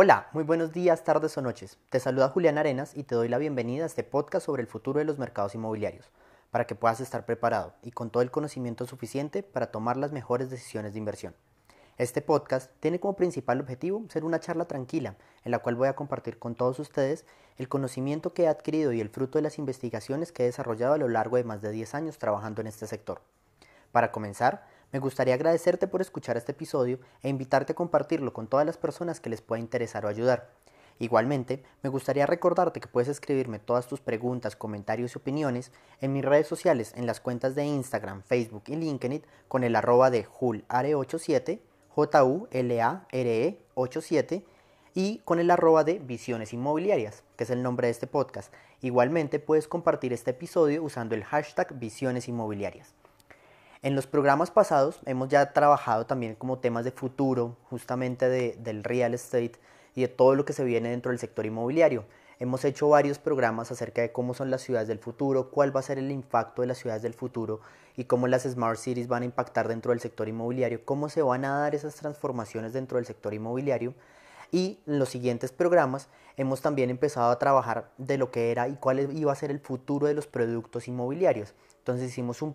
Hola, muy buenos días, tardes o noches. Te saluda Julián Arenas y te doy la bienvenida a este podcast sobre el futuro de los mercados inmobiliarios, para que puedas estar preparado y con todo el conocimiento suficiente para tomar las mejores decisiones de inversión. Este podcast tiene como principal objetivo ser una charla tranquila, en la cual voy a compartir con todos ustedes el conocimiento que he adquirido y el fruto de las investigaciones que he desarrollado a lo largo de más de 10 años trabajando en este sector. Para comenzar, me gustaría agradecerte por escuchar este episodio e invitarte a compartirlo con todas las personas que les pueda interesar o ayudar. Igualmente, me gustaría recordarte que puedes escribirme todas tus preguntas, comentarios y opiniones en mis redes sociales en las cuentas de Instagram, Facebook y LinkedIn con el arroba de julare87, J-U-L-A-R-E 87 y con el arroba de Visiones Inmobiliarias, que es el nombre de este podcast. Igualmente puedes compartir este episodio usando el hashtag Visiones Inmobiliarias. En los programas pasados hemos ya trabajado también como temas de futuro, justamente del real estate y de todo lo que se viene dentro del sector inmobiliario. Hemos hecho varios programas acerca de cómo son las ciudades del futuro, cuál va a ser el impacto de las ciudades del futuro y cómo las smart cities van a impactar dentro del sector inmobiliario, cómo se van a dar esas transformaciones dentro del sector inmobiliario. Y en los siguientes programas hemos también empezado a trabajar de lo que era y cuál iba a ser el futuro de los productos inmobiliarios. Entonces hicimos un,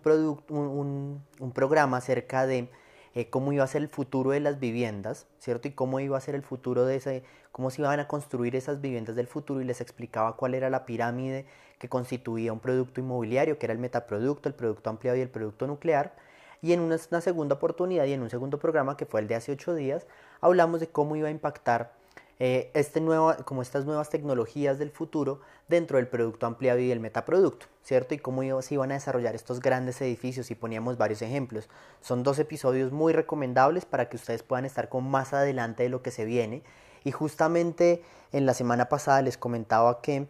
un, programa acerca de eh, cómo iba a ser el futuro de las viviendas, ¿cierto? Y cómo iba a ser el futuro de ese, cómo se iban a construir esas viviendas del futuro y les explicaba cuál era la pirámide que constituía un producto inmobiliario, que era el metaproducto, el producto ampliado y el producto nuclear. Y en una segunda oportunidad y en un segundo programa, que fue el de hace ocho días, hablamos de cómo iba a impactar eh, este nuevo, como estas nuevas tecnologías del futuro dentro del producto ampliado y del metaproducto, ¿cierto? Y cómo se iban a desarrollar estos grandes edificios y poníamos varios ejemplos. Son dos episodios muy recomendables para que ustedes puedan estar con más adelante de lo que se viene. Y justamente en la semana pasada les comentaba que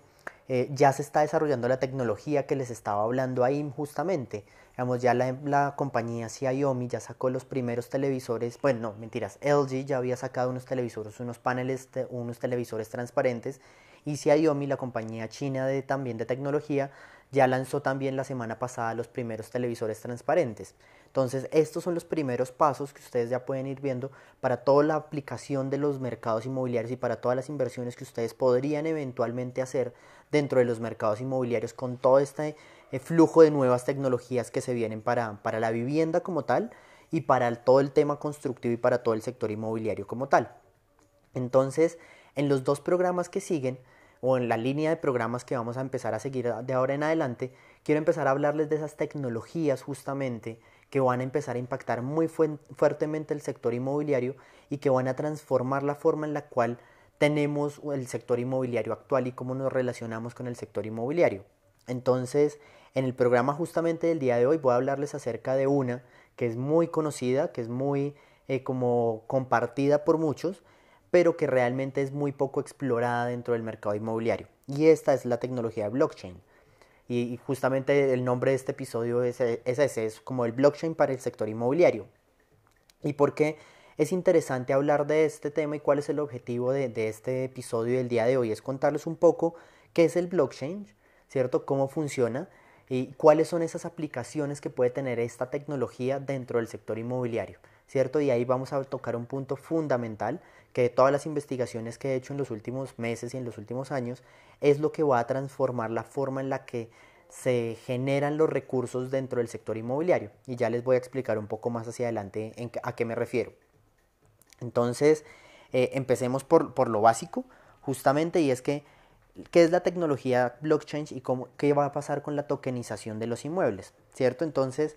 eh, ya se está desarrollando la tecnología que les estaba hablando ahí justamente. Digamos, ya la, la, compañía Xiaomi ya sacó los primeros televisores, bueno, no, mentiras, LG ya había sacado unos televisores, unos paneles, unos televisores transparentes y Xiaomi, la compañía china de, también de tecnología, ya lanzó también la semana pasada los primeros televisores transparentes. Entonces, estos son los primeros pasos que ustedes ya pueden ir viendo para toda la aplicación de los mercados inmobiliarios y para todas las inversiones que ustedes podrían eventualmente hacer dentro de los mercados inmobiliarios con todo este eh, flujo de nuevas tecnologías que se vienen para, para la vivienda como tal y para todo el tema constructivo y para todo el sector inmobiliario como tal. Entonces, en los dos programas que siguen, o en la línea de programas que vamos a empezar a seguir de ahora en adelante, quiero empezar a hablarles de esas tecnologías justamente que van a empezar a impactar muy fuertemente el sector inmobiliario y que van a transformar la forma en la cual tenemos el sector inmobiliario actual y cómo nos relacionamos con el sector inmobiliario. Entonces, en el programa justamente del día de hoy voy a hablarles acerca de una que es muy conocida, que es muy eh, como compartida por muchos, pero que realmente es muy poco explorada dentro del mercado inmobiliario. Y esta es la tecnología blockchain. Y justamente el nombre de este episodio es, ese, es como el blockchain para el sector inmobiliario. ¿Y por qué es interesante hablar de este tema y cuál es el objetivo de, de este episodio del día de hoy? Es contarles un poco qué es el blockchain, ¿cierto? Cómo funciona y cuáles son esas aplicaciones que puede tener esta tecnología dentro del sector inmobiliario, ¿cierto? Y ahí vamos a tocar un punto fundamental que de todas las investigaciones que he hecho en los últimos meses y en los últimos años es lo que va a transformar la forma en la que se generan los recursos dentro del sector inmobiliario. Y ya les voy a explicar un poco más hacia adelante a qué me refiero. Entonces, eh, empecemos por, por lo básico, justamente, y es que qué es la tecnología blockchain y cómo, qué va a pasar con la tokenización de los inmuebles, ¿cierto? Entonces,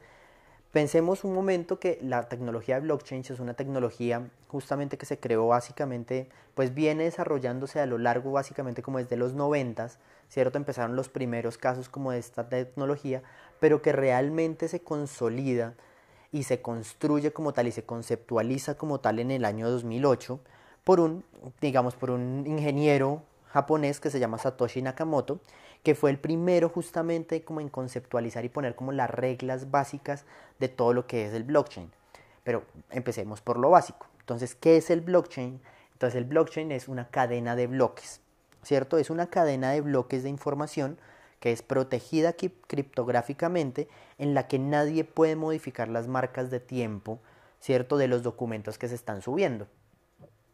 pensemos un momento que la tecnología de blockchain es una tecnología justamente que se creó básicamente, pues viene desarrollándose a lo largo básicamente como desde los noventas, ¿cierto? Empezaron los primeros casos como de esta tecnología, pero que realmente se consolida y se construye como tal y se conceptualiza como tal en el año 2008 por un, digamos, por un ingeniero japonés que se llama Satoshi Nakamoto, que fue el primero justamente como en conceptualizar y poner como las reglas básicas de todo lo que es el blockchain. Pero empecemos por lo básico. Entonces, ¿qué es el blockchain? Entonces, el blockchain es una cadena de bloques, ¿cierto? Es una cadena de bloques de información que es protegida criptográficamente en la que nadie puede modificar las marcas de tiempo, ¿cierto? De los documentos que se están subiendo.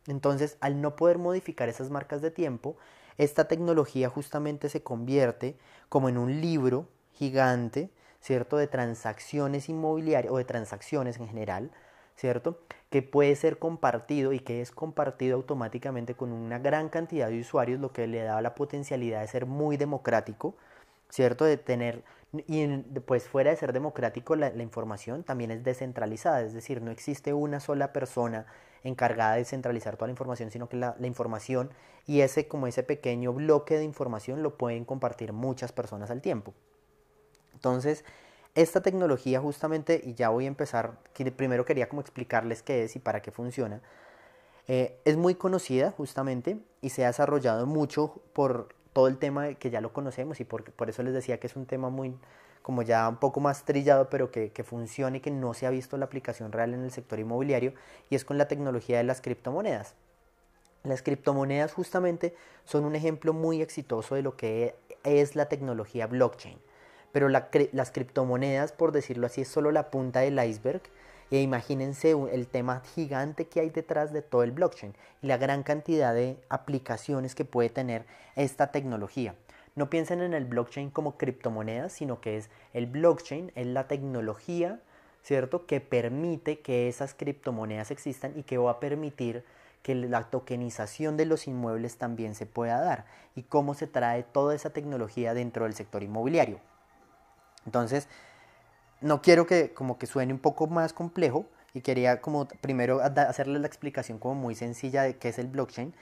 Entonces, al no poder modificar esas marcas de tiempo, esta tecnología justamente se convierte como en un libro gigante, ¿cierto? De transacciones inmobiliarias o de transacciones en general, ¿cierto? Que puede ser compartido y que es compartido automáticamente con una gran cantidad de usuarios, lo que le da la potencialidad de ser muy democrático, ¿cierto? De tener, y pues fuera de ser democrático, la, la información también es descentralizada, es decir, no existe una sola persona encargada de centralizar toda la información, sino que la, información y ese como ese pequeño bloque de información lo pueden compartir muchas personas al tiempo. Entonces, esta tecnología justamente, y ya voy a empezar, primero quería como explicarles qué es y para qué funciona, eh, es muy conocida justamente y se ha desarrollado mucho por todo el tema que ya lo conocemos y por, por eso les decía que es un tema muy como ya un poco más trillado, pero que, que funcione y que no se ha visto la aplicación real en el sector inmobiliario, y es con la tecnología de las criptomonedas. Las criptomonedas justamente son un ejemplo muy exitoso de lo que es la tecnología blockchain pero las criptomonedas, por decirlo así, es solo la punta del iceberg. E imagínense el tema gigante que hay detrás de todo el blockchain y la gran cantidad de aplicaciones que puede tener esta tecnología. No piensen en el blockchain como criptomonedas, sino que es el blockchain, es la tecnología, ¿cierto? Que permite que esas criptomonedas existan y que va a permitir que la tokenización de los inmuebles también se pueda dar y cómo se trae toda esa tecnología dentro del sector inmobiliario. Entonces, no quiero que como que suene un poco más complejo y quería como primero hacerles la explicación como muy sencilla de qué es el blockchain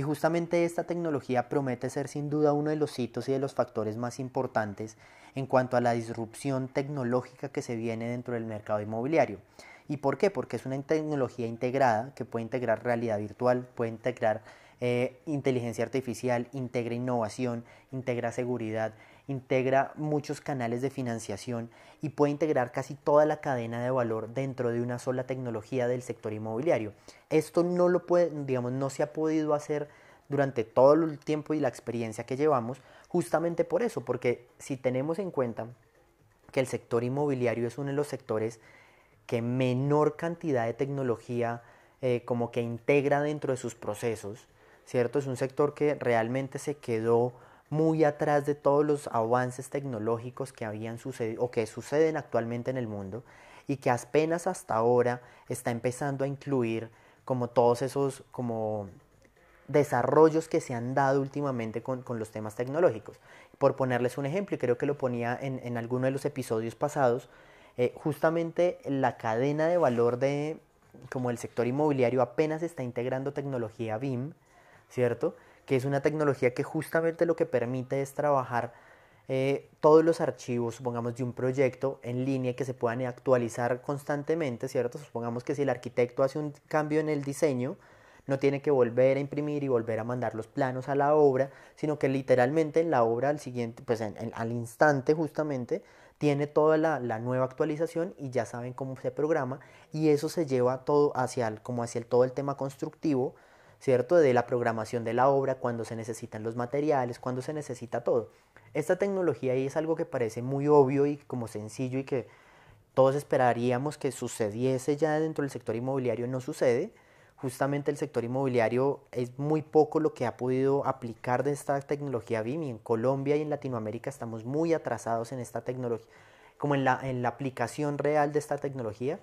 y justamente esta tecnología promete ser sin duda uno de los hitos y de los factores más importantes en cuanto a la disrupción tecnológica que se viene dentro del mercado inmobiliario. ¿Y por qué? Porque es una tecnología integrada que puede integrar realidad virtual, puede integrar eh, inteligencia artificial, integra innovación, integra seguridad, integra muchos canales de financiación y puede integrar casi toda la cadena de valor dentro de una sola tecnología del sector inmobiliario. Esto no lo puede, digamos, no se ha podido hacer durante todo el tiempo y la experiencia que llevamos, justamente por eso, porque si tenemos en cuenta que el sector inmobiliario es uno de los sectores que menor cantidad de tecnología eh, como que integra dentro de sus procesos, ¿cierto? Es un sector que realmente se quedó muy atrás de todos los avances tecnológicos que habían sucedido o que suceden actualmente en el mundo y que apenas hasta ahora está empezando a incluir como todos esos como desarrollos que se han dado últimamente con, los temas tecnológicos. Por ponerles un ejemplo, y creo que lo ponía en, en alguno de los episodios pasados, eh, justamente la cadena de valor de como el sector inmobiliario apenas está integrando tecnología BIM, ¿cierto? Que es una tecnología que justamente lo que permite es trabajar eh, todos los archivos, supongamos, de un proyecto en línea que se puedan actualizar constantemente, ¿cierto? Supongamos que si el arquitecto hace un cambio en el diseño, no tiene que volver a imprimir y volver a mandar los planos a la obra, sino que literalmente la obra al siguiente, pues al instante justamente, tiene toda la, la, nueva actualización y ya saben cómo se programa y eso se lleva todo hacia el, como hacia el, todo el tema constructivo, ¿cierto? De la programación de la obra, cuando se necesitan los materiales, cuando se necesita todo. Esta tecnología ahí es algo que parece muy obvio y como sencillo y que todos esperaríamos que sucediese ya dentro del sector inmobiliario, no sucede. Justamente el sector inmobiliario es muy poco lo que ha podido aplicar de esta tecnología BIM y en Colombia y en Latinoamérica estamos muy atrasados en esta tecnología, como en la, en la aplicación real de esta tecnología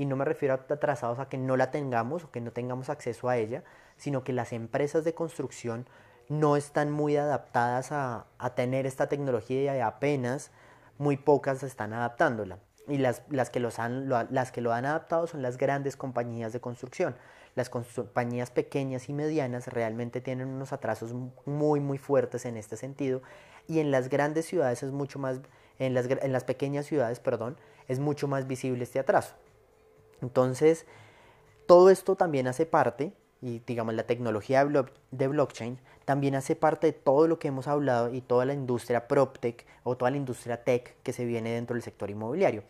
y no me refiero a atrasados a que no la tengamos o que no tengamos acceso a ella, sino que las empresas de construcción no están muy adaptadas a, tener esta tecnología y apenas muy pocas están adaptándola. Y las, las, que los han, las que lo han adaptado son las grandes compañías de construcción. Las compañías pequeñas y medianas realmente tienen unos atrasos muy, muy fuertes en este sentido. Y en las grandes ciudades es mucho más, en las, en las pequeñas ciudades, perdón, es mucho más visible este atraso. Entonces, todo esto también hace parte y digamos la tecnología de blockchain también hace parte de todo lo que hemos hablado y toda la industria PropTech o toda la industria tech que se viene dentro del sector inmobiliario.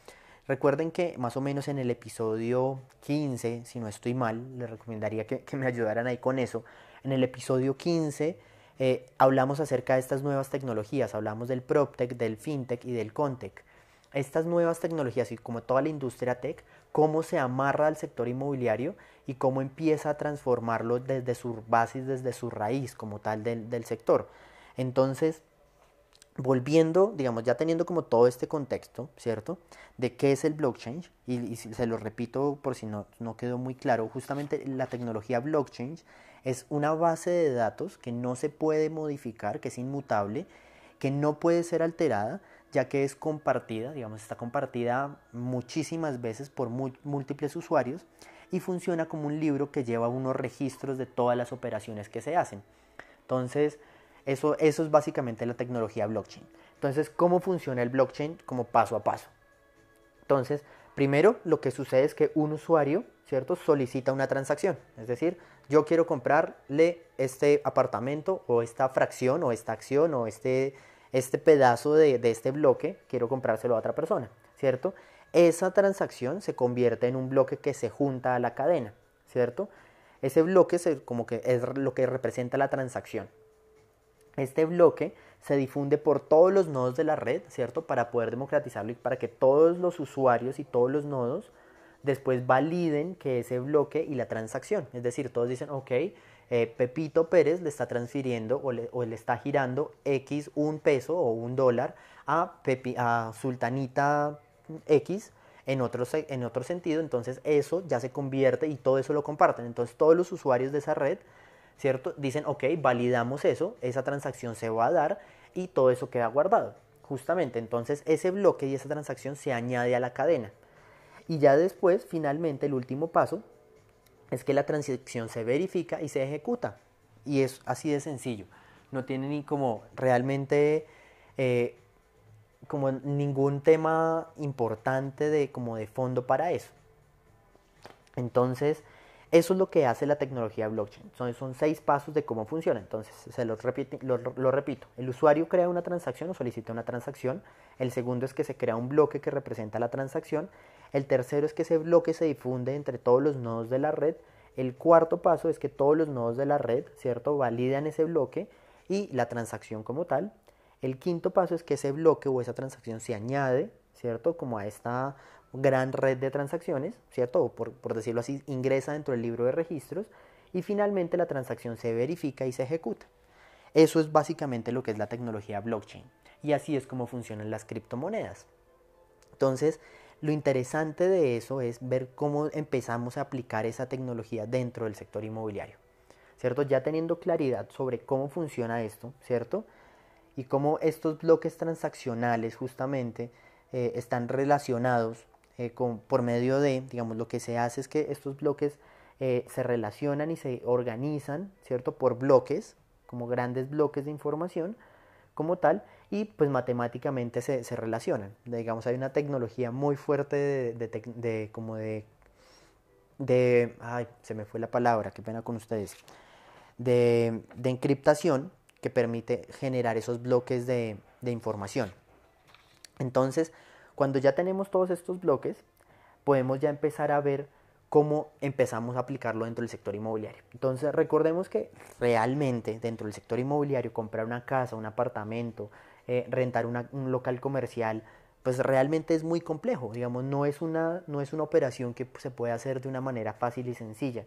Recuerden que más o menos en el episodio 15, si no estoy mal, les recomendaría que, me ayudaran ahí con eso. En el episodio 15 eh, hablamos acerca de estas nuevas tecnologías, hablamos del PropTech, del FinTech y del Contech. Estas nuevas tecnologías y como toda la industria tech cómo se amarra al sector inmobiliario y cómo empieza a transformarlo desde su basis, desde su raíz como tal del, sector. Entonces, volviendo, digamos, ya teniendo como todo este contexto, ¿cierto? De qué es el blockchain, y, se lo repito por si no quedó muy claro, justamente la tecnología blockchain es una base de datos que no se puede modificar, que es inmutable, que no puede ser alterada, ya que es compartida, digamos, está compartida muchísimas veces por múltiples usuarios y funciona como un libro que lleva unos registros de todas las operaciones que se hacen. Entonces, eso, eso es básicamente la tecnología blockchain. Entonces, ¿cómo funciona el blockchain como paso a paso? Entonces, primero lo que sucede es que un usuario, ¿cierto? Solicita una transacción. Es decir, yo quiero comprarle este apartamento o esta fracción o esta acción o este, este pedazo de, este bloque, quiero comprárselo a otra persona, ¿cierto? Esa transacción se convierte en un bloque que se junta a la cadena, ¿cierto? Ese bloque se, como que es lo que representa la transacción. Este bloque se difunde por todos los nodos de la red, ¿cierto? Para poder democratizarlo y para que todos los usuarios y todos los nodos después validen que ese bloque y la transacción. Es decir, todos dicen, ok, eh, Pepito Pérez le está transfiriendo o le, está girando X un peso o un dólar a, a Sultanita X en otro, en otro sentido. Entonces eso ya se convierte y todo eso lo comparten. Entonces todos los usuarios de esa red ¿cierto? Dicen, ok, validamos eso, esa transacción se va a dar y todo eso queda guardado. Justamente, entonces ese bloque y esa transacción se añade a la cadena. Y ya después, finalmente, el último paso es que la transacción se verifica y se ejecuta. Y es así de sencillo. No tiene ni como realmente eh, como ningún tema importante de como de fondo para eso. Entonces, eso es lo que hace la tecnología blockchain. Son, son seis pasos de cómo funciona. Entonces, se los lo, lo, repito. El usuario crea una transacción o solicita una transacción. El segundo es que se crea un bloque que representa la transacción. El tercero es que ese bloque se difunde entre todos los nodos de la red. El cuarto paso es que todos los nodos de la red, ¿cierto?, validan ese bloque y la transacción como tal. El quinto paso es que ese bloque o esa transacción se añade, ¿cierto?, como a esta gran red de transacciones, ¿cierto? Por, por decirlo así, ingresa dentro del libro de registros y finalmente la transacción se verifica y se ejecuta. Eso es básicamente lo que es la tecnología blockchain y así es como funcionan las criptomonedas. Entonces, lo interesante de eso es ver cómo empezamos a aplicar esa tecnología dentro del sector inmobiliario. ¿Cierto? Ya teniendo claridad sobre cómo funciona esto, ¿cierto? Y cómo estos bloques transaccionales justamente eh, están relacionados eh, por medio de, digamos, lo que se hace es que estos bloques eh, se relacionan y se organizan, ¿cierto? Por bloques, como grandes bloques de información como tal, y pues matemáticamente se, se relacionan. Digamos, hay una tecnología muy fuerte de, de, como de, de, ay, se me fue la palabra, qué pena con ustedes, de, de encriptación que permite generar esos bloques de, de información. Entonces, cuando ya tenemos todos estos bloques, podemos ya empezar a ver cómo empezamos a aplicarlo dentro del sector inmobiliario. Entonces, recordemos que realmente dentro del sector inmobiliario, comprar una casa, un apartamento, eh, rentar un local comercial, pues realmente es muy complejo. Digamos, no es, una, no es una operación que se puede hacer de una manera fácil y sencilla.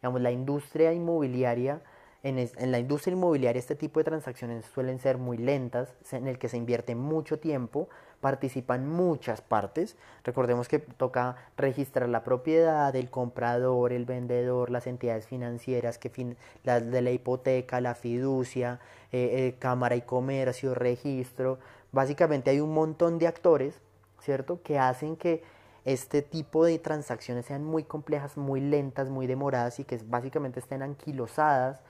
Digamos, la industria inmobiliaria en, la industria inmobiliaria este tipo de transacciones suelen ser muy lentas, en el que se invierte mucho tiempo, participan muchas partes. Recordemos que toca registrar la propiedad, el comprador, el vendedor, las entidades financieras, que las de la hipoteca, la fiducia, eh, eh, cámara y comercio, registro. Básicamente hay un montón de actores, ¿cierto?, que hacen que este tipo de transacciones sean muy complejas, muy lentas, muy demoradas y que básicamente estén anquilosadas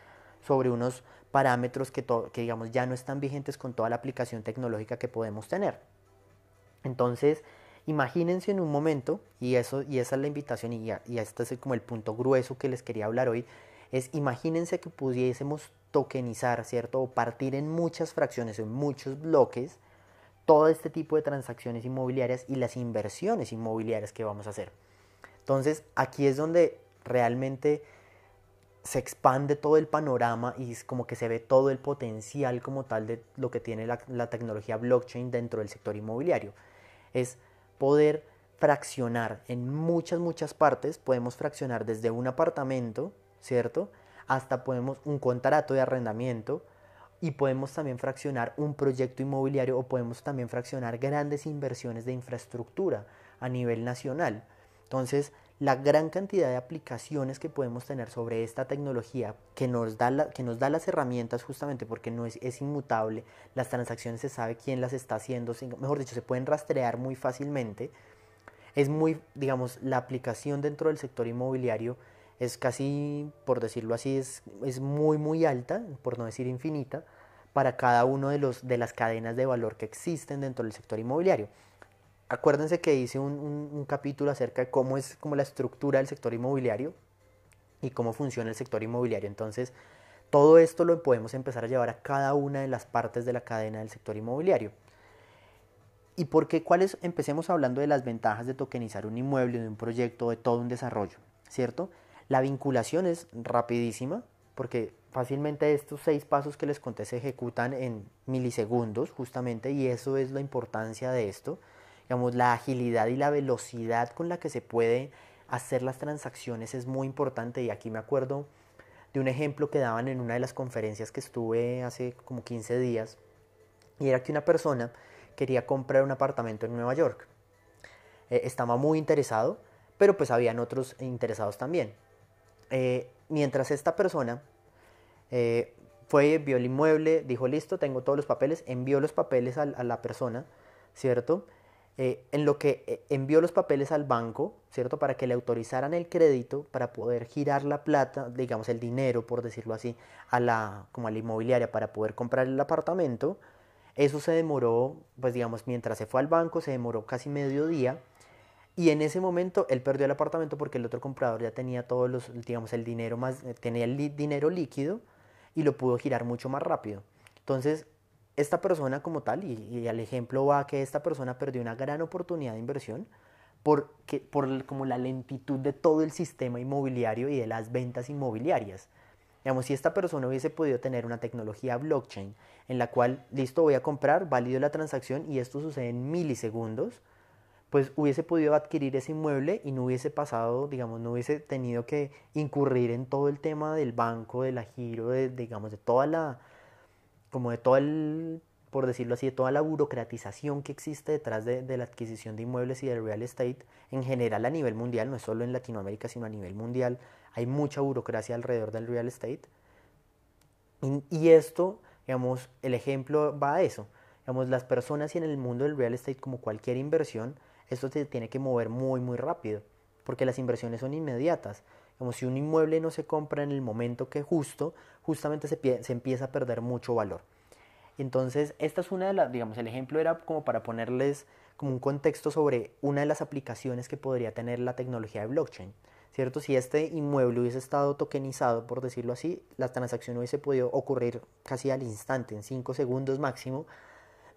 sobre unos parámetros que, que digamos ya no están vigentes con toda la aplicación tecnológica que podemos tener. Entonces, imagínense en un momento, y, eso, y esa es la invitación, y, y este es como el punto grueso que les quería hablar hoy, es imagínense que pudiésemos tokenizar, ¿cierto? O partir en muchas fracciones, en muchos bloques, todo este tipo de transacciones inmobiliarias y las inversiones inmobiliarias que vamos a hacer. Entonces, aquí es donde realmente se expande todo el panorama y es como que se ve todo el potencial como tal de lo que tiene la, tecnología blockchain dentro del sector inmobiliario. Es poder fraccionar en muchas, muchas partes. Podemos fraccionar desde un apartamento, ¿cierto? Hasta podemos un contrato de arrendamiento y podemos también fraccionar un proyecto inmobiliario o podemos también fraccionar grandes inversiones de infraestructura a nivel nacional. Entonces, la gran cantidad de aplicaciones que podemos tener sobre esta tecnología que nos da, que nos da las herramientas justamente porque no es, es, inmutable, las transacciones se sabe quién las está haciendo, mejor dicho, se pueden rastrear muy fácilmente. Es muy, digamos, la aplicación dentro del sector inmobiliario es casi, por decirlo así, es, es muy, muy alta, por no decir infinita, para cada uno de, los, de las cadenas de valor que existen dentro del sector inmobiliario. Acuérdense que hice un, capítulo acerca de cómo es como la estructura del sector inmobiliario y cómo funciona el sector inmobiliario. Entonces, todo esto lo podemos empezar a llevar a cada una de las partes de la cadena del sector inmobiliario. ¿Y por qué? ¿Cuáles? Empecemos hablando de las ventajas de tokenizar un inmueble, de un proyecto, de todo un desarrollo, ¿cierto? La vinculación es rapidísima, porque fácilmente estos seis pasos que les conté se ejecutan en milisegundos, justamente, y eso es la importancia de esto digamos, la agilidad y la velocidad con la que se puede hacer las transacciones es muy importante y aquí me acuerdo de un ejemplo que daban en una de las conferencias que estuve hace como 15 días y era que una persona quería comprar un apartamento en Nueva York. Eh, estaba muy interesado, pero pues habían otros interesados también. Eh, mientras esta persona eh, fue, vio el inmueble, dijo listo, tengo todos los papeles, envió los papeles a, a la persona, ¿cierto? Eh, en lo que eh, envió los papeles al banco, ¿cierto? Para que le autorizaran el crédito para poder girar la plata, digamos el dinero, por decirlo así, a la, como a la inmobiliaria para poder comprar el apartamento. Eso se demoró, pues digamos, mientras se fue al banco, se demoró casi medio día. Y en ese momento él perdió el apartamento porque el otro comprador ya tenía todos los, digamos, el dinero más, eh, tenía el dinero líquido y lo pudo girar mucho más rápido. Entonces, esta persona como tal, y, al ejemplo va que esta persona perdió una gran oportunidad de inversión porque, por como la lentitud de todo el sistema inmobiliario y de las ventas inmobiliarias. Digamos, si esta persona hubiese podido tener una tecnología blockchain en la cual, listo, voy a comprar, valido la transacción y esto sucede en milisegundos, pues hubiese podido adquirir ese inmueble y no hubiese pasado, digamos, no hubiese tenido que incurrir en todo el tema del banco, de la giro, de, digamos, de toda la, como de todo el, por decirlo así, de toda la burocratización que existe detrás de, la adquisición de inmuebles y del real estate en general a nivel mundial, no es solo en Latinoamérica, sino a nivel mundial, hay mucha burocracia alrededor del real estate. Y, esto, digamos, el ejemplo va a eso. Digamos, las personas y en el mundo del real estate, como cualquier inversión, esto se tiene que mover muy, muy rápido, porque las inversiones son inmediatas. Como si un inmueble no se compra en el momento que justo, justamente se, empieza a perder mucho valor. Entonces, esta es una de las, digamos, el ejemplo era como para ponerles como un contexto sobre una de las aplicaciones que podría tener la tecnología de blockchain. ¿Cierto? Si este inmueble hubiese estado tokenizado, por decirlo así, la transacción hubiese podido ocurrir casi al instante, en 5 segundos máximo,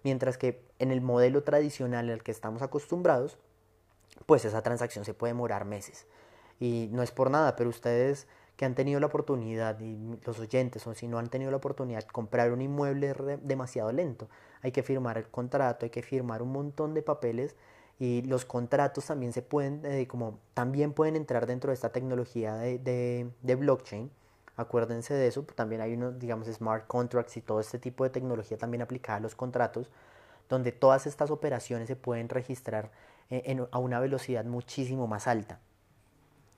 mientras que en el modelo tradicional al que estamos acostumbrados, pues esa transacción se puede demorar meses. Y no es por nada, pero ustedes que han tenido la oportunidad, y los oyentes, o si no han tenido la oportunidad, de comprar un inmueble demasiado lento. Hay que firmar el contrato, hay que firmar un montón de papeles y los contratos también se pueden, eh, como también pueden entrar dentro de esta tecnología de, de, blockchain. Acuérdense de eso, también hay unos, digamos, smart contracts y todo este tipo de tecnología también aplicada a los contratos, donde todas estas operaciones se pueden registrar eh, a una velocidad muchísimo más alta.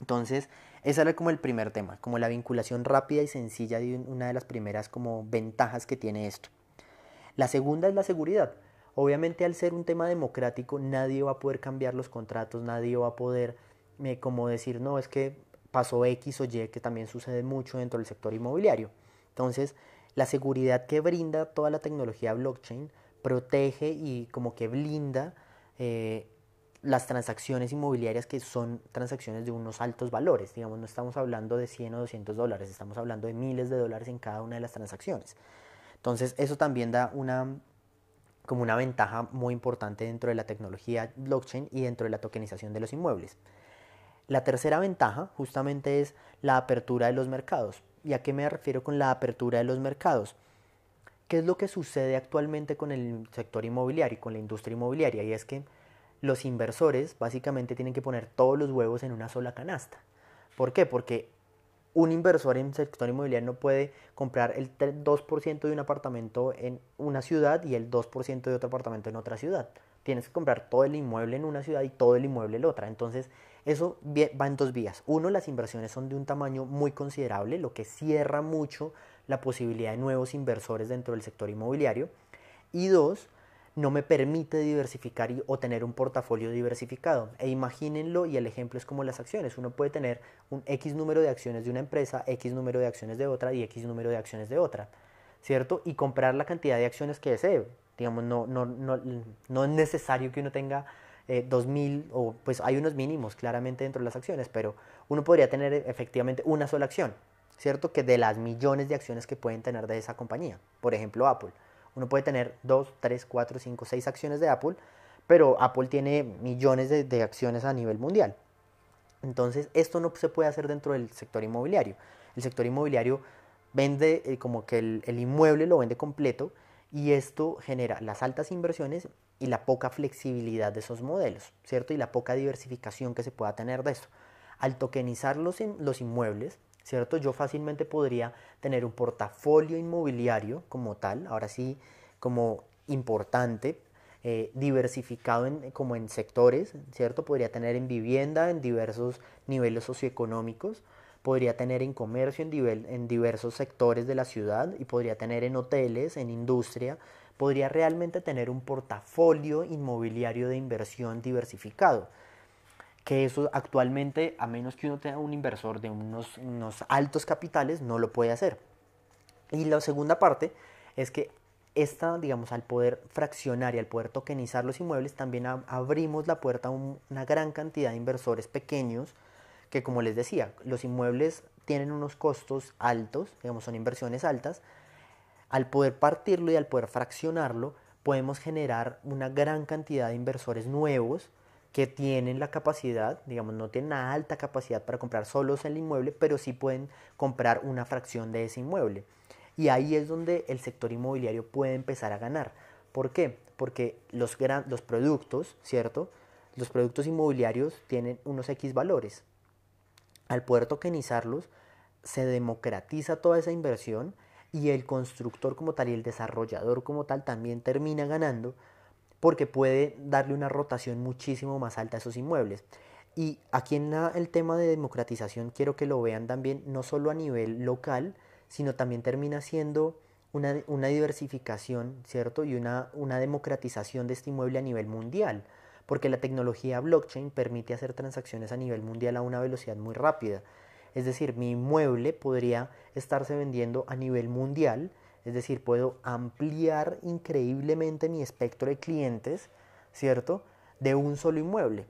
Entonces, ese era como el primer tema, como la vinculación rápida y sencilla de una de las primeras como ventajas que tiene esto. La segunda es la seguridad. Obviamente al ser un tema democrático nadie va a poder cambiar los contratos, nadie va a poder eh, como decir, no, es que pasó X o Y, que también sucede mucho dentro del sector inmobiliario. Entonces, la seguridad que brinda toda la tecnología blockchain protege y como que blinda eh, las transacciones inmobiliarias que son transacciones de unos altos valores. Digamos, no estamos hablando de 100 o 200 dólares, estamos hablando de miles de dólares en cada una de las transacciones. Entonces, eso también da una como una ventaja muy importante dentro de la tecnología blockchain y dentro de la tokenización de los inmuebles. La tercera ventaja justamente es la apertura de los mercados. ¿Y a qué me refiero con la apertura de los mercados? ¿Qué es lo que sucede actualmente con el sector inmobiliario y con la industria inmobiliaria? Y es que los inversores básicamente tienen que poner todos los huevos en una sola canasta. ¿Por qué? Porque un inversor en sector inmobiliario no puede comprar el 2% de un apartamento en una ciudad y el 2% de otro apartamento en otra ciudad. Tienes que comprar todo el inmueble en una ciudad y todo el inmueble en otra. Entonces, eso va en dos vías. Uno, las inversiones son de un tamaño muy considerable, lo que cierra mucho la posibilidad de nuevos inversores dentro del sector inmobiliario. Y dos, no me permite diversificar o tener un portafolio diversificado. E imagínenlo, y el ejemplo es como las acciones. Uno puede tener un X número de acciones de una empresa, X número de acciones de otra y X número de acciones de otra, ¿cierto? Y comprar la cantidad de acciones que desee. Digamos, no, no, no, no es necesario que uno tenga eh, 2.000, o pues hay unos mínimos claramente dentro de las acciones, pero uno podría tener efectivamente una sola acción, ¿cierto? Que de las millones de acciones que pueden tener de esa compañía, por ejemplo Apple. Uno puede tener 2, 3, 4, 5, 6 acciones de Apple, pero Apple tiene millones de, acciones a nivel mundial. Entonces, esto no se puede hacer dentro del sector inmobiliario. El sector inmobiliario vende eh, como que el, inmueble lo vende completo y esto genera las altas inversiones y la poca flexibilidad de esos modelos, ¿cierto? Y la poca diversificación que se pueda tener de eso. Al tokenizar los, los inmuebles, ¿cierto? Yo fácilmente podría tener un portafolio inmobiliario como tal, ahora sí, como importante, eh, diversificado en, como en sectores, ¿cierto? Podría tener en vivienda en diversos niveles socioeconómicos, podría tener en comercio en, nivel, en diversos sectores de la ciudad y podría tener en hoteles, en industria, podría realmente tener un portafolio inmobiliario de inversión diversificado que eso actualmente, a menos que uno tenga un inversor de unos, unos altos capitales, no lo puede hacer. Y la segunda parte es que esta, digamos, al poder fraccionar y al poder tokenizar los inmuebles, también abrimos la puerta a una gran cantidad de inversores pequeños que, como les decía, los inmuebles tienen unos costos altos, digamos, son inversiones altas. Al poder partirlo y al poder fraccionarlo, podemos generar una gran cantidad de inversores nuevos que tienen la capacidad, digamos, no tienen una alta capacidad para comprar solos el inmueble, pero sí pueden comprar una fracción de ese inmueble. Y ahí es donde el sector inmobiliario puede empezar a ganar. ¿Por qué? Porque los, los productos, ¿cierto? Los productos inmobiliarios tienen unos X valores. Al poder tokenizarlos, se democratiza toda esa inversión y el constructor como tal y el desarrollador como tal también termina ganando porque puede darle una rotación muchísimo más alta a esos inmuebles. Y aquí en el tema de democratización quiero que lo vean también no solo a nivel local, sino también termina siendo una, diversificación, ¿cierto? Y una democratización de este inmueble a nivel mundial, porque la tecnología blockchain permite hacer transacciones a nivel mundial a una velocidad muy rápida. Es decir, mi inmueble podría estarse vendiendo a nivel mundial es decir, puedo ampliar increíblemente mi espectro de clientes, ¿cierto? De un solo inmueble.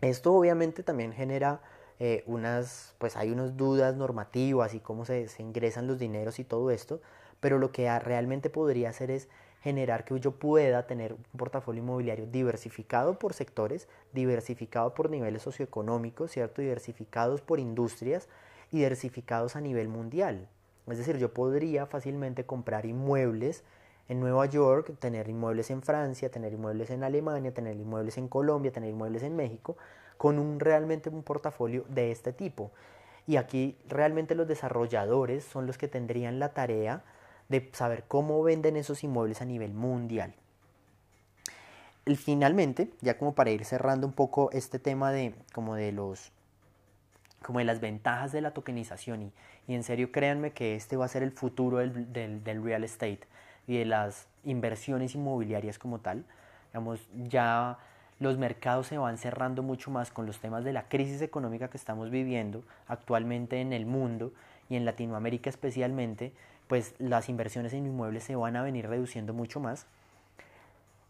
Esto obviamente también genera eh, unas, pues hay unas dudas normativas y cómo se, se, ingresan los dineros y todo esto, pero lo que realmente podría hacer es generar que yo pueda tener un portafolio inmobiliario diversificado por sectores, diversificado por niveles socioeconómicos, ¿cierto? Diversificados por industrias y diversificados a nivel mundial. Es decir, yo podría fácilmente comprar inmuebles en Nueva York, tener inmuebles en Francia, tener inmuebles en Alemania, tener inmuebles en Colombia, tener inmuebles en México, con un realmente un portafolio de este tipo. Y aquí realmente los desarrolladores son los que tendrían la tarea de saber cómo venden esos inmuebles a nivel mundial. Y finalmente, ya como para ir cerrando un poco este tema de como de los como de las ventajas de la tokenización y, y, en serio créanme que este va a ser el futuro del, del, real estate y de las inversiones inmobiliarias como tal. Digamos, ya los mercados se van cerrando mucho más con los temas de la crisis económica que estamos viviendo actualmente en el mundo y en Latinoamérica especialmente, pues las inversiones en inmuebles se van a venir reduciendo mucho más.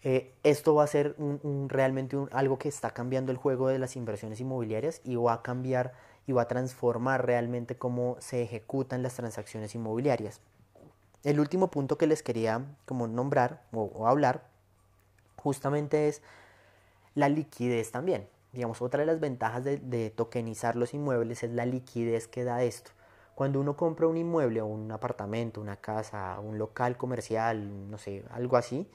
Eh, esto va a ser un, realmente algo que está cambiando el juego de las inversiones inmobiliarias y va a cambiar y va a transformar realmente cómo se ejecutan las transacciones inmobiliarias. El último punto que les quería como nombrar o, hablar justamente es la liquidez también. Digamos, otra de las ventajas de, tokenizar los inmuebles es la liquidez que da esto. Cuando uno compra un inmueble un apartamento, una casa, un local comercial, no sé, algo así,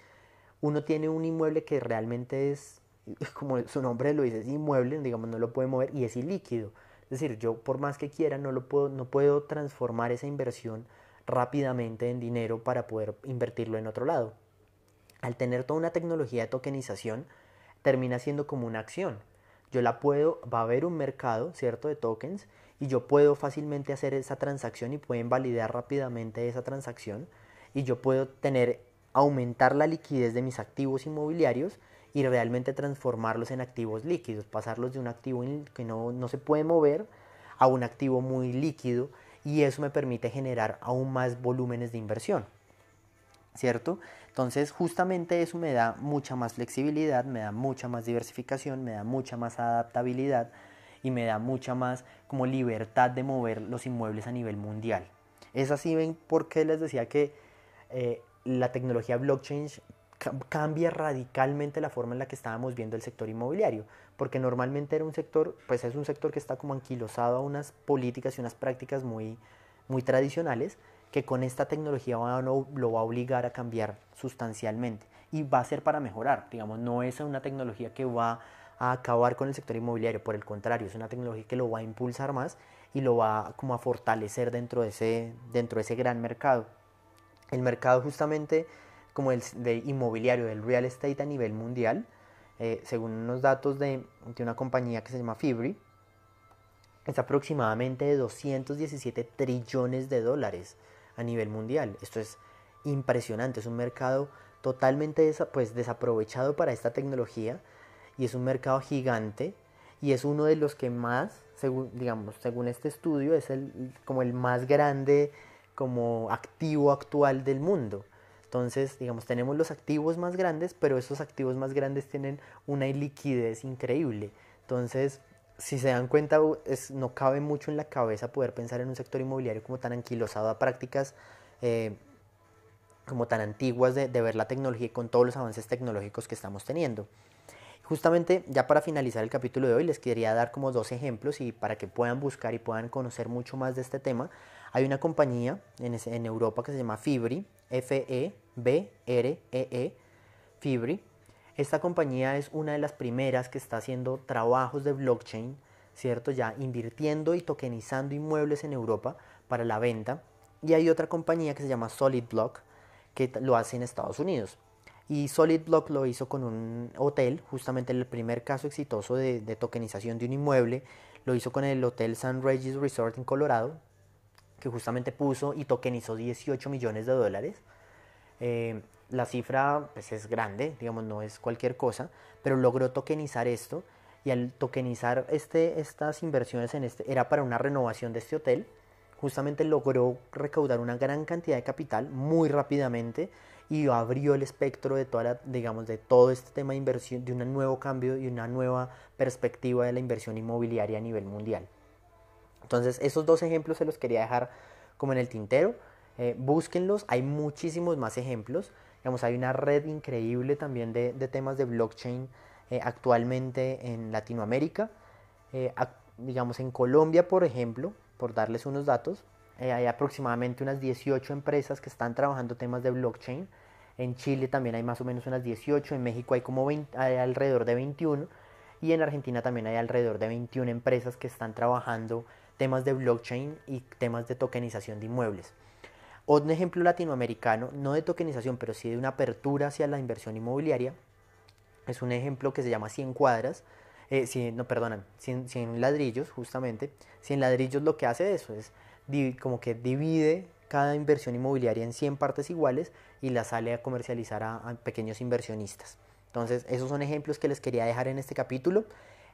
uno tiene un inmueble que realmente es como su nombre lo dice, es inmueble, digamos, no lo puede mover y es ilíquido. Es decir, yo por más que quiera no, lo puedo, no puedo transformar esa inversión rápidamente en dinero para poder invertirlo en otro lado. Al tener toda una tecnología de tokenización, termina siendo como una acción. Yo la puedo, va a haber un mercado, ¿cierto?, de tokens y yo puedo fácilmente hacer esa transacción y pueden validar rápidamente esa transacción y yo puedo tener, aumentar la liquidez de mis activos inmobiliarios y realmente transformarlos en activos líquidos, pasarlos de un activo que no, no se puede mover a un activo muy líquido y eso me permite generar aún más volúmenes de inversión. ¿Cierto? Entonces justamente eso me da mucha más flexibilidad, me da mucha más diversificación, me da mucha más adaptabilidad y me da mucha más como libertad de mover los inmuebles a nivel mundial. Es así, ven, porque les decía que eh, la tecnología blockchain cambia radicalmente la forma en la que estábamos viendo el sector inmobiliario, porque normalmente era un sector, pues es un sector que está como anquilosado a unas políticas y unas prácticas muy, muy tradicionales, que con esta tecnología lo va a obligar a cambiar sustancialmente y va a ser para mejorar, digamos, no es una tecnología que va a acabar con el sector inmobiliario, por el contrario, es una tecnología que lo va a impulsar más y lo va como a fortalecer dentro de ese, dentro de ese gran mercado. El mercado justamente como el de inmobiliario, del real estate a nivel mundial, eh, según unos datos de, de, una compañía que se llama Fibri, es aproximadamente de 217 trillones de dólares a nivel mundial. Esto es impresionante, es un mercado totalmente pues, desaprovechado para esta tecnología y es un mercado gigante y es uno de los que más, según, digamos, según este estudio, es el, como el más grande como activo actual del mundo. Entonces, digamos, tenemos los activos más grandes, pero esos activos más grandes tienen una liquidez increíble. Entonces, si se dan cuenta, es, no cabe mucho en la cabeza poder pensar en un sector inmobiliario como tan anquilosado a prácticas eh, como tan antiguas de, de ver la tecnología y con todos los avances tecnológicos que estamos teniendo. Justamente ya para finalizar el capítulo de hoy les quería dar como dos ejemplos y para que puedan buscar y puedan conocer mucho más de este tema. Hay una compañía en, Europa que se llama Fibri, F-E-B-R-E-E, -E, Fibri. Esta compañía es una de las primeras que está haciendo trabajos de blockchain, ¿cierto? Ya invirtiendo y tokenizando inmuebles en Europa para la venta. Y hay otra compañía que se llama SolidBlock, que lo hace en Estados Unidos. Y SolidBlock lo hizo con un hotel, justamente el primer caso exitoso de, de tokenización de un inmueble, lo hizo con el Hotel San Regis Resort en Colorado, que justamente puso y tokenizó 18 millones de dólares. Eh, la cifra pues, es grande, digamos, no es cualquier cosa, pero logró tokenizar esto y al tokenizar este, estas inversiones en este, era para una renovación de este hotel, justamente logró recaudar una gran cantidad de capital muy rápidamente y abrió el espectro de toda digamos, de todo este tema de inversión, de un nuevo cambio y una nueva perspectiva de la inversión inmobiliaria a nivel mundial. Entonces, esos dos ejemplos se los quería dejar como en el tintero. Eh, búsquenlos, hay muchísimos más ejemplos. Digamos, hay una red increíble también de, temas de blockchain eh, actualmente en Latinoamérica. Eh, digamos, en Colombia, por ejemplo, por darles unos datos, hay aproximadamente unas 18 empresas que están trabajando temas de blockchain. En Chile también hay más o menos unas 18, en México hay como hay alrededor de 21 y en Argentina también hay alrededor de 21 empresas que están trabajando temas de blockchain y temas de tokenización de inmuebles. Un ejemplo latinoamericano, no de tokenización, pero sí de una apertura hacia la inversión inmobiliaria, es un ejemplo que se llama 100 cuadras, eh, no, perdonan, 100, ladrillos, justamente. 100 ladrillos lo que hace eso es como que divide cada inversión inmobiliaria en 100 partes iguales y la sale a comercializar a pequeños inversionistas. Entonces, esos son ejemplos que les quería dejar en este capítulo.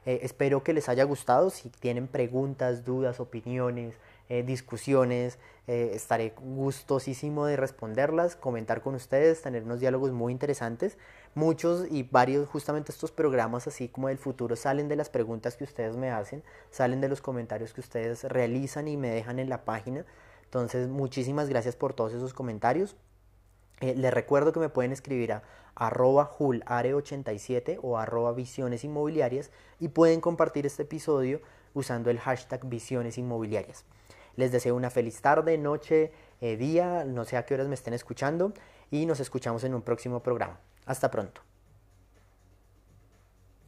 Eh, espero que les haya gustado. Si tienen preguntas, dudas, opiniones, eh, discusiones, eh, estaré gustosísimo de responderlas, comentar con ustedes, tener unos diálogos muy interesantes. Muchos y varios, justamente estos programas así como del futuro, salen de las preguntas que ustedes me hacen, salen de los comentarios que ustedes realizan y me dejan en la página. Entonces, muchísimas gracias por todos esos comentarios. les recuerdo que me pueden escribir a arroba julare87 o arroba visiones inmobiliarias y pueden compartir este episodio usando el hashtag visiones inmobiliarias. Les deseo una feliz tarde, noche, eh, día, no sé a qué horas me estén escuchando y nos escuchamos en un próximo programa. Hasta pronto.